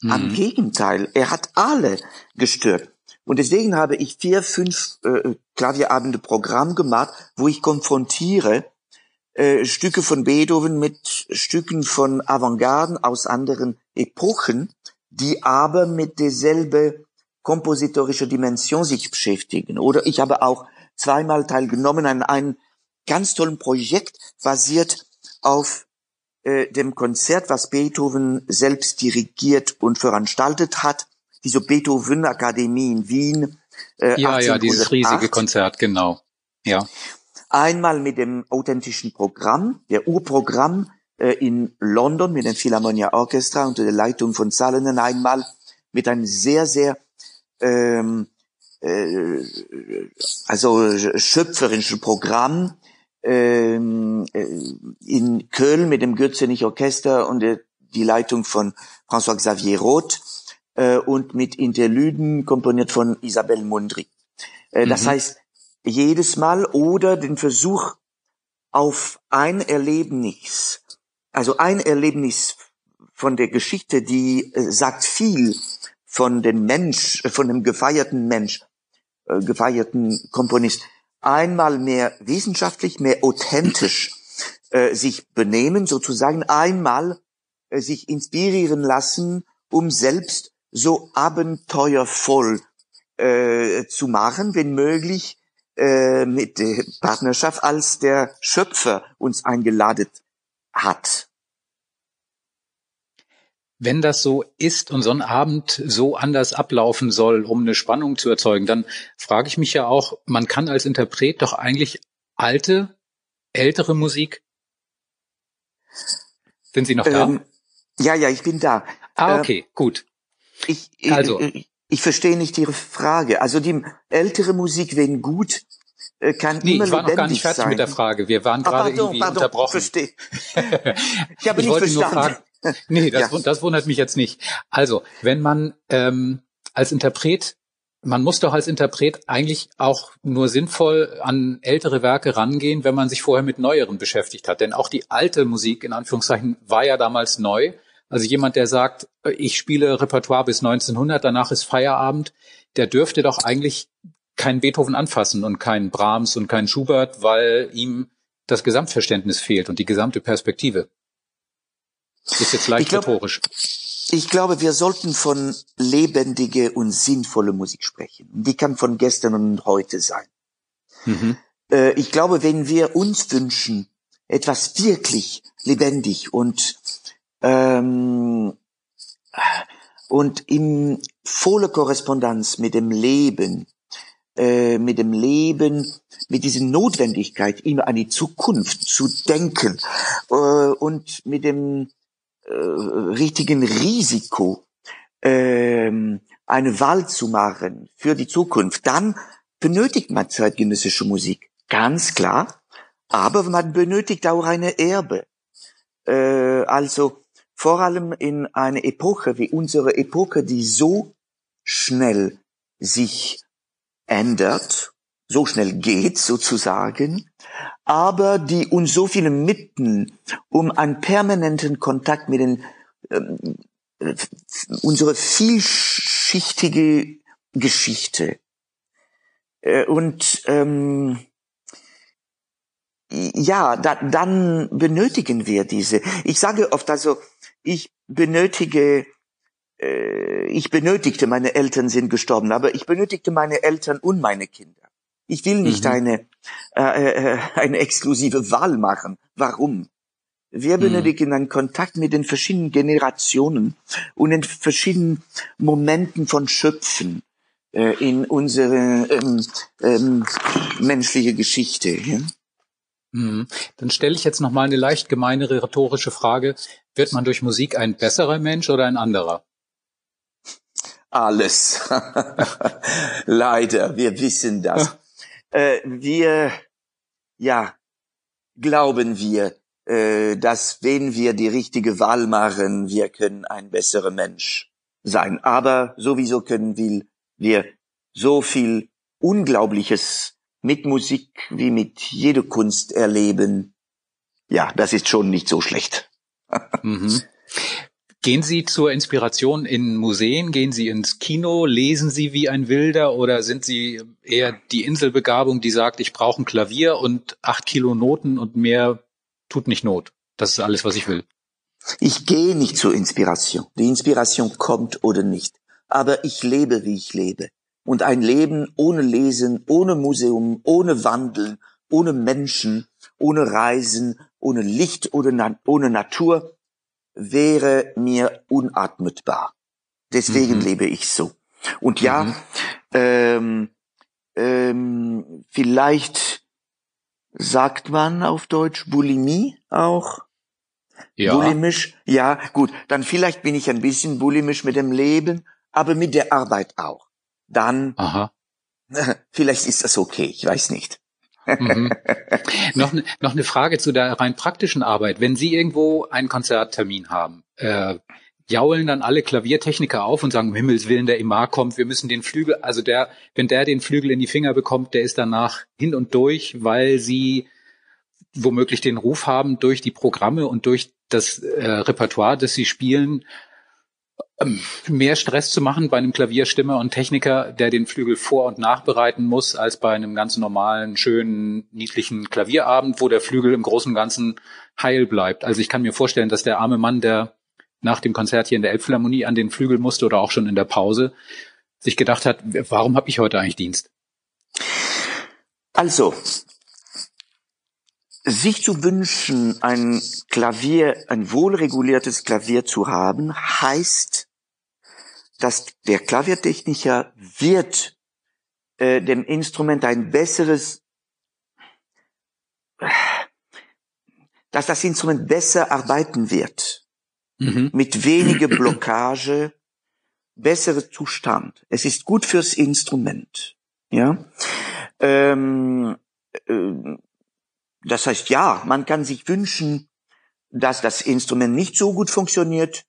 Mhm. Am Gegenteil, er hat alle gestört. Und deswegen habe ich vier, fünf äh, Klavierabende Programm gemacht, wo ich konfrontiere äh, Stücke von Beethoven mit Stücken von Avantgarden aus anderen Epochen, die aber mit derselbe kompositorische Dimension sich beschäftigen. Oder ich habe auch zweimal teilgenommen an einem ganz tollen Projekt basiert auf äh, dem Konzert, was Beethoven selbst dirigiert und veranstaltet hat. Diese Beethoven Akademie in Wien. Äh, ja, ja, dieses riesige Konzert, genau. Ja. Einmal mit dem authentischen Programm, der Urprogramm äh, in London mit dem Philharmonia Orchestra unter der Leitung von Salonen. Einmal mit einem sehr, sehr ähm, äh, also schöpferischen Programm ähm, äh, in Köln mit dem Gürzenich Orchester und der, die Leitung von François Xavier Roth äh, und mit Interlüden komponiert von Isabelle Mundry. Äh, mhm. Das heißt, jedes Mal oder den Versuch auf ein Erlebnis, also ein Erlebnis von der Geschichte, die äh, sagt viel von dem Mensch, äh, von dem gefeierten Mensch, äh, gefeierten Komponist, einmal mehr wissenschaftlich, mehr authentisch äh, sich benehmen, sozusagen einmal äh, sich inspirieren lassen, um selbst so abenteuervoll äh, zu machen, wenn möglich äh, mit der Partnerschaft, als der Schöpfer uns eingeladen hat wenn das so ist und so ein Abend so anders ablaufen soll, um eine Spannung zu erzeugen, dann frage ich mich ja auch, man kann als Interpret doch eigentlich alte, ältere Musik. Sind Sie noch da? Ähm, ja, ja, ich bin da. Ah, ähm, okay, äh, gut. Ich, ich, also. ich, ich verstehe nicht Ihre Frage. Also die ältere Musik, wenn gut, äh, kann nee, immer ich war noch gar nicht fertig sein. mit der Frage. Wir waren ah, gerade pardon, irgendwie pardon, unterbrochen. Verstehe. ich habe ich nicht verstanden. Fragen, nee, das, ja. das wundert mich jetzt nicht. Also, wenn man ähm, als Interpret, man muss doch als Interpret eigentlich auch nur sinnvoll an ältere Werke rangehen, wenn man sich vorher mit neueren beschäftigt hat. Denn auch die alte Musik, in Anführungszeichen, war ja damals neu. Also jemand, der sagt, ich spiele Repertoire bis 1900, danach ist Feierabend, der dürfte doch eigentlich keinen Beethoven anfassen und keinen Brahms und keinen Schubert, weil ihm das Gesamtverständnis fehlt und die gesamte Perspektive. Ist jetzt leicht ich glaub, rhetorisch. Ich glaube, wir sollten von lebendige und sinnvolle Musik sprechen. Die kann von gestern und heute sein. Mhm. Äh, ich glaube, wenn wir uns wünschen, etwas wirklich lebendig und ähm, und in voller Korrespondenz mit dem Leben äh, mit dem Leben, mit dieser Notwendigkeit, immer an die Zukunft zu denken äh, und mit dem äh, richtigen Risiko, äh, eine Wahl zu machen für die Zukunft, dann benötigt man zeitgenössische Musik. Ganz klar. Aber man benötigt auch eine Erbe. Äh, also vor allem in einer Epoche wie unsere Epoche, die so schnell sich ändert, so schnell geht sozusagen, aber die uns so viele Mitten um einen permanenten Kontakt mit den ähm, äh, unsere vielschichtige Geschichte äh, und ähm, ja, da, dann benötigen wir diese. Ich sage oft also, ich benötige äh, ich benötigte, meine Eltern sind gestorben, aber ich benötigte meine Eltern und meine Kinder. Ich will nicht mhm. eine, äh, äh, eine exklusive Wahl machen. Warum? Wir mhm. benötigen einen Kontakt mit den verschiedenen Generationen und in verschiedenen Momenten von Schöpfen äh, in unsere ähm, ähm, menschliche Geschichte. Ja? Mhm. Dann stelle ich jetzt noch mal eine leicht gemeinere rhetorische Frage: Wird man durch Musik ein besserer Mensch oder ein anderer? alles. Leider, wir wissen das. Äh, wir, ja, glauben wir, äh, dass wenn wir die richtige Wahl machen, wir können ein besserer Mensch sein. Aber sowieso können wir so viel Unglaubliches mit Musik wie mit jeder Kunst erleben. Ja, das ist schon nicht so schlecht. mhm. Gehen Sie zur Inspiration in Museen? Gehen Sie ins Kino? Lesen Sie wie ein Wilder? Oder sind Sie eher die Inselbegabung, die sagt, ich brauche ein Klavier und acht Kilo Noten und mehr tut nicht Not? Das ist alles, was ich will. Ich gehe nicht zur Inspiration. Die Inspiration kommt oder nicht. Aber ich lebe, wie ich lebe. Und ein Leben ohne Lesen, ohne Museum, ohne Wandeln, ohne Menschen, ohne Reisen, ohne Licht oder na ohne Natur wäre mir unatmetbar. Deswegen mhm. lebe ich so. Und ja, mhm. ähm, ähm, vielleicht sagt man auf Deutsch Bulimie auch. Ja. Bulimisch. Ja, gut. Dann vielleicht bin ich ein bisschen bulimisch mit dem Leben, aber mit der Arbeit auch. Dann, Aha. vielleicht ist das okay. Ich weiß nicht mhm. noch, ne, noch eine Frage zu der rein praktischen Arbeit. Wenn Sie irgendwo einen Konzerttermin haben, äh, jaulen dann alle Klaviertechniker auf und sagen, um Himmels Willen, der Imar kommt, wir müssen den Flügel, also der, wenn der den Flügel in die Finger bekommt, der ist danach hin und durch, weil sie womöglich den Ruf haben, durch die Programme und durch das äh, Repertoire, das sie spielen, mehr Stress zu machen bei einem Klavierstimmer und Techniker, der den Flügel vor- und nachbereiten muss, als bei einem ganz normalen, schönen, niedlichen Klavierabend, wo der Flügel im Großen und Ganzen heil bleibt. Also ich kann mir vorstellen, dass der arme Mann, der nach dem Konzert hier in der Elbphilharmonie an den Flügel musste oder auch schon in der Pause, sich gedacht hat, warum habe ich heute eigentlich Dienst? Also, sich zu wünschen, ein Klavier, ein wohlreguliertes Klavier zu haben, heißt, dass der Klaviertechniker wird äh, dem Instrument ein besseres, dass das Instrument besser arbeiten wird, mhm. mit weniger Blockage, besserer Zustand. Es ist gut fürs Instrument, ja. Ähm, äh, das heißt, ja, man kann sich wünschen, dass das Instrument nicht so gut funktioniert.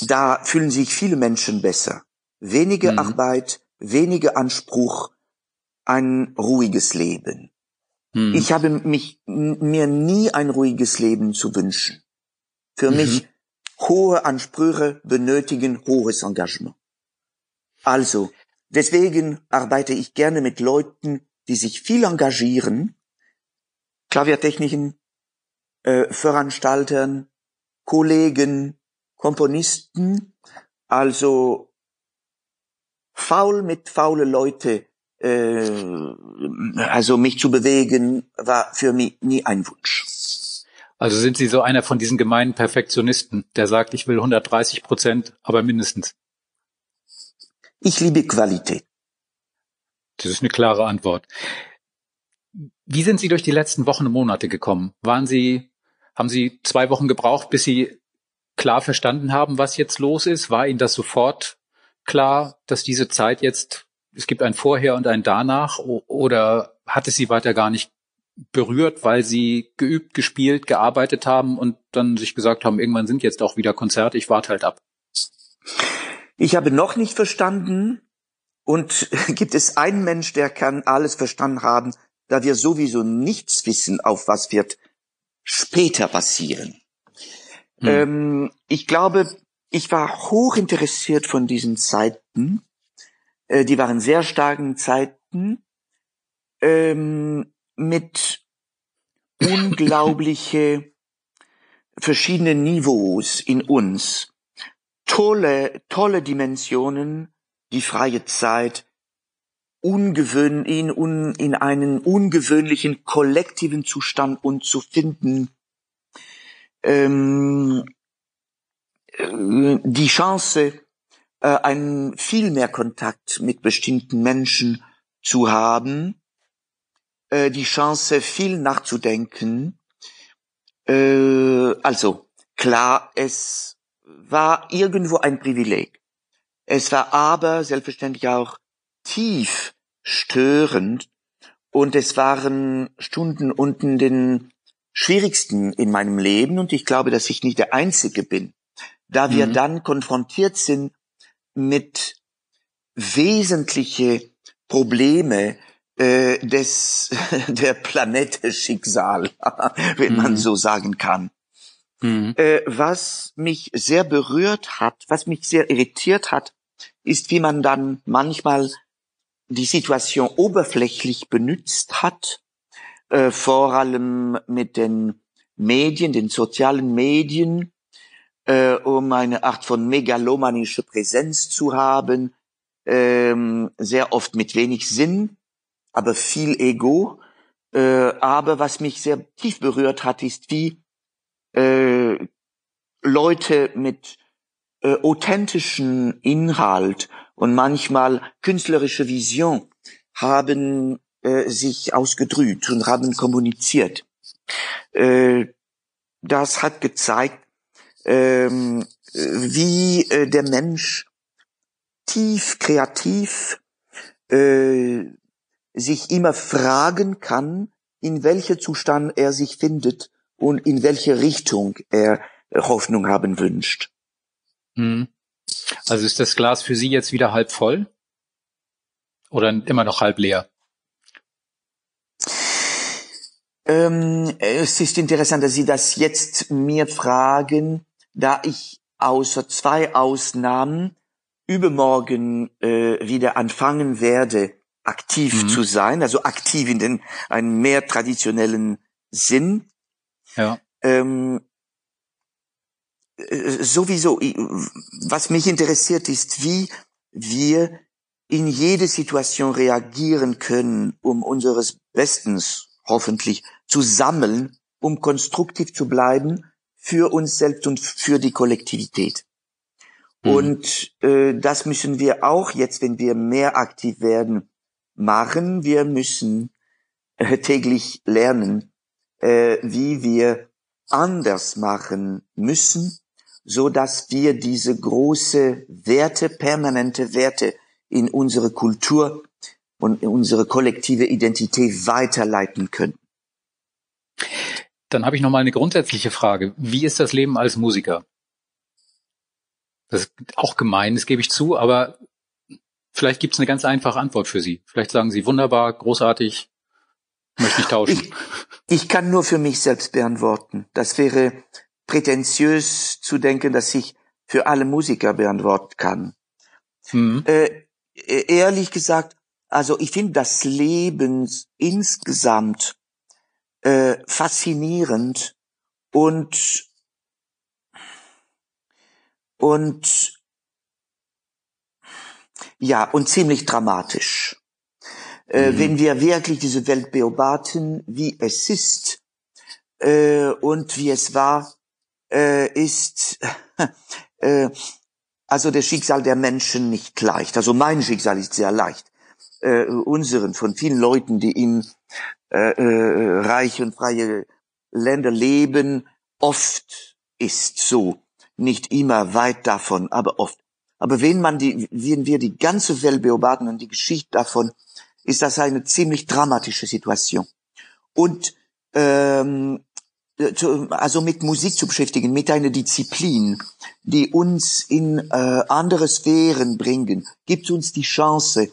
Da fühlen sich viele Menschen besser. Wenige mhm. Arbeit, weniger Anspruch, ein ruhiges Leben. Mhm. Ich habe mich, mir nie ein ruhiges Leben zu wünschen. Für mhm. mich hohe Ansprüche benötigen hohes Engagement. Also, deswegen arbeite ich gerne mit Leuten, die sich viel engagieren Klaviertechniken, äh, Veranstaltern, Kollegen, Komponisten, also faul mit faule Leute, äh, also mich zu bewegen, war für mich nie ein Wunsch. Also sind Sie so einer von diesen gemeinen Perfektionisten, der sagt, ich will 130 Prozent, aber mindestens. Ich liebe Qualität. Das ist eine klare Antwort. Wie sind Sie durch die letzten Wochen und Monate gekommen? Waren Sie, haben Sie zwei Wochen gebraucht, bis Sie klar verstanden haben, was jetzt los ist? War Ihnen das sofort klar, dass diese Zeit jetzt, es gibt ein Vorher und ein Danach oder hat es Sie weiter gar nicht berührt, weil Sie geübt, gespielt, gearbeitet haben und dann sich gesagt haben, irgendwann sind jetzt auch wieder Konzerte, ich warte halt ab? Ich habe noch nicht verstanden, und gibt es einen Mensch, der kann alles verstanden haben, da wir sowieso nichts wissen, auf was wird später passieren. Hm. Ähm, ich glaube, ich war hoch interessiert von diesen Zeiten. Äh, die waren sehr starken Zeiten ähm, mit unglaubliche verschiedene Niveaus in uns. Tolle, tolle Dimensionen, die freie Zeit ungewöhn, in, un, in einen ungewöhnlichen kollektiven Zustand und zu finden, ähm, äh, die Chance, äh, einen viel mehr Kontakt mit bestimmten Menschen zu haben, äh, die Chance, viel nachzudenken. Äh, also klar, es war irgendwo ein Privileg. Es war aber selbstverständlich auch tief störend und es waren Stunden unten den schwierigsten in meinem Leben und ich glaube, dass ich nicht der Einzige bin, da wir mhm. dann konfrontiert sind mit wesentliche Probleme äh, des der Planete Schicksal, wenn mhm. man so sagen kann. Mhm. Äh, was mich sehr berührt hat, was mich sehr irritiert hat, ist, wie man dann manchmal die Situation oberflächlich benutzt hat, äh, vor allem mit den Medien, den sozialen Medien, äh, um eine Art von megalomanische Präsenz zu haben, ähm, sehr oft mit wenig Sinn, aber viel Ego. Äh, aber was mich sehr tief berührt hat, ist, wie äh, Leute mit äh, authentischen Inhalt und manchmal künstlerische Vision haben äh, sich ausgedrückt und haben kommuniziert. Äh, das hat gezeigt, ähm, wie äh, der Mensch tief kreativ äh, sich immer fragen kann, in welcher Zustand er sich findet und in welche Richtung er Hoffnung haben wünscht. Hm. Also ist das Glas für Sie jetzt wieder halb voll? Oder immer noch halb leer? Ähm, es ist interessant, dass Sie das jetzt mir fragen, da ich außer zwei Ausnahmen übermorgen äh, wieder anfangen werde, aktiv mhm. zu sein, also aktiv in den einen mehr traditionellen Sinn. Ja. Ähm, äh, sowieso, was mich interessiert ist, wie wir in jede Situation reagieren können, um unseres Bestens hoffentlich zu sammeln, um konstruktiv zu bleiben für uns selbst und für die Kollektivität. Mhm. Und äh, das müssen wir auch jetzt, wenn wir mehr aktiv werden, machen. Wir müssen äh, täglich lernen, äh, wie wir anders machen müssen, so dass wir diese große Werte, permanente Werte in unsere Kultur und in unsere kollektive Identität weiterleiten können. Dann habe ich noch mal eine grundsätzliche Frage. Wie ist das Leben als Musiker? Das ist auch gemein, das gebe ich zu, aber vielleicht gibt es eine ganz einfache Antwort für Sie. Vielleicht sagen Sie wunderbar, großartig, möchte ich tauschen. Ich, ich kann nur für mich selbst beantworten. Das wäre prätentiös zu denken, dass ich für alle Musiker beantworten kann. Mhm. Äh, ehrlich gesagt, also ich finde das Leben insgesamt äh, faszinierend und und ja und ziemlich dramatisch. Äh, mhm. Wenn wir wirklich diese Welt beobachten, wie es ist äh, und wie es war, äh, ist äh, also das Schicksal der Menschen nicht leicht. Also mein Schicksal ist sehr leicht. äh, unseren, von vielen Leuten, die in äh, äh, reiche und freie Länder leben, oft ist so. Nicht immer weit davon, aber oft. Aber wenn man die, wenn wir die ganze Welt beobachten und die Geschichte davon, ist das eine ziemlich dramatische Situation. Und ähm, also mit Musik zu beschäftigen, mit einer Disziplin, die uns in äh, andere Sphären bringen, gibt uns die Chance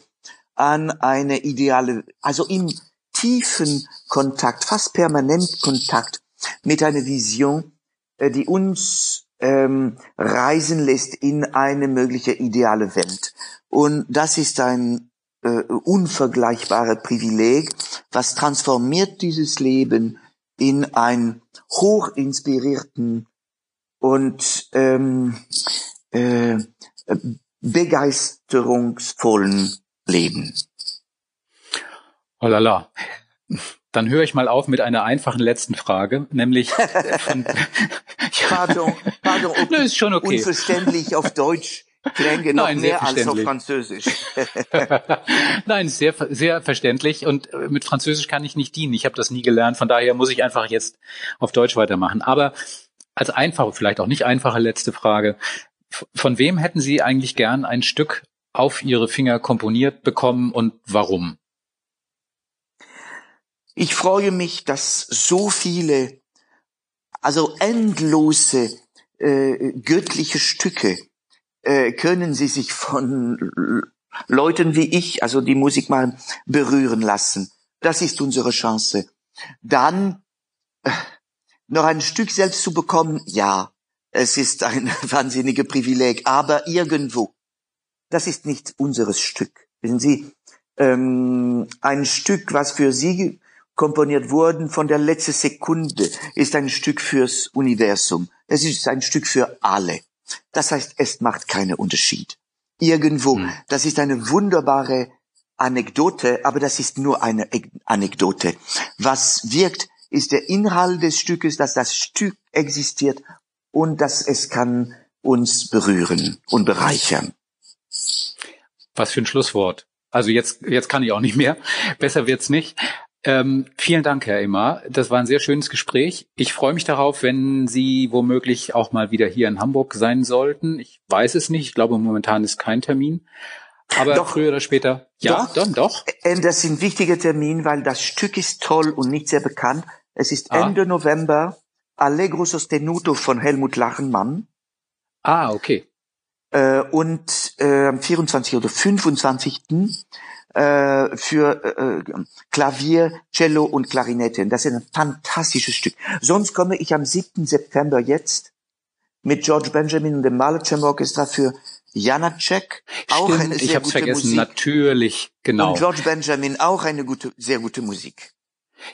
an eine ideale, also im tiefen Kontakt, fast permanent Kontakt mit einer Vision, äh, die uns ähm, reisen lässt in eine mögliche ideale Welt. Und das ist ein äh, unvergleichbares Privileg, was transformiert dieses Leben in ein hochinspirierten und ähm, äh, begeisterungsvollen Leben. Oh la la. Dann höre ich mal auf mit einer einfachen letzten Frage, nämlich von, pardon, pardon, Nö, ist schon okay. unverständlich auf Deutsch klänge noch Nein, mehr als auf Französisch. Nein, sehr, sehr verständlich und äh, mit Französisch kann ich nicht dienen. Ich habe das nie gelernt, von daher muss ich einfach jetzt auf Deutsch weitermachen. Aber als einfache, vielleicht auch nicht einfache letzte Frage. Von wem hätten Sie eigentlich gern ein Stück auf Ihre Finger komponiert bekommen und warum? Ich freue mich, dass so viele, also endlose äh, göttliche Stücke äh, können Sie sich von Leuten wie ich, also die Musik machen, berühren lassen. Das ist unsere Chance. Dann äh, noch ein Stück selbst zu bekommen, ja, es ist ein wahnsinniges Privileg, aber irgendwo, das ist nicht unseres Stück. Wissen Sie, ähm, ein Stück, was für Sie komponiert wurden von der letzten Sekunde, ist ein Stück fürs Universum. Es ist ein Stück für alle. Das heißt, es macht keinen Unterschied. Irgendwo. Hm. Das ist eine wunderbare Anekdote, aber das ist nur eine Anekdote. Was wirkt, ist der Inhalt des Stückes, dass das Stück existiert und dass es kann uns berühren und bereichern. Was für ein Schlusswort. Also jetzt, jetzt kann ich auch nicht mehr. Besser wird's nicht. Ähm, vielen Dank, Herr Immer. Das war ein sehr schönes Gespräch. Ich freue mich darauf, wenn Sie womöglich auch mal wieder hier in Hamburg sein sollten. Ich weiß es nicht. Ich glaube, momentan ist kein Termin. Aber doch, früher oder später. Ja, doch. Dann, doch. Äh, das ist ein wichtiger Termin, weil das Stück ist toll und nicht sehr bekannt. Es ist ah. Ende November. Allegro Sostenuto von Helmut Lachenmann. Ah, okay. Äh, und äh, am 24. oder 25 äh, für äh, Klavier, Cello und Klarinette. Das ist ein fantastisches Stück. Sonst komme ich am 7. September jetzt mit George Benjamin und dem Malachem Orchestra für Janacek. Auch Stimmt, eine sehr ich hab's gute vergessen, Musik. natürlich, genau. Und George Benjamin auch eine gute, sehr gute Musik.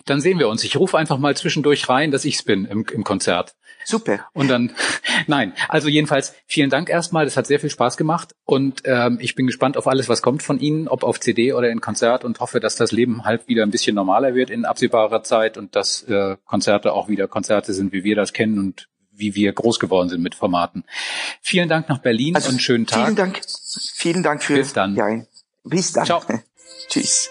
Dann sehen wir uns. Ich rufe einfach mal zwischendurch rein, dass ich's bin im, im Konzert. Super. Und dann, nein, also jedenfalls vielen Dank erstmal. Das hat sehr viel Spaß gemacht und ähm, ich bin gespannt auf alles, was kommt von Ihnen, ob auf CD oder in Konzert und hoffe, dass das Leben halt wieder ein bisschen normaler wird in absehbarer Zeit und dass äh, Konzerte auch wieder Konzerte sind, wie wir das kennen und wie wir groß geworden sind mit Formaten. Vielen Dank nach Berlin also, und schönen Tag. Vielen Dank. Vielen Dank für. Bis dann. Ja, bis dann. Ciao. Tschüss.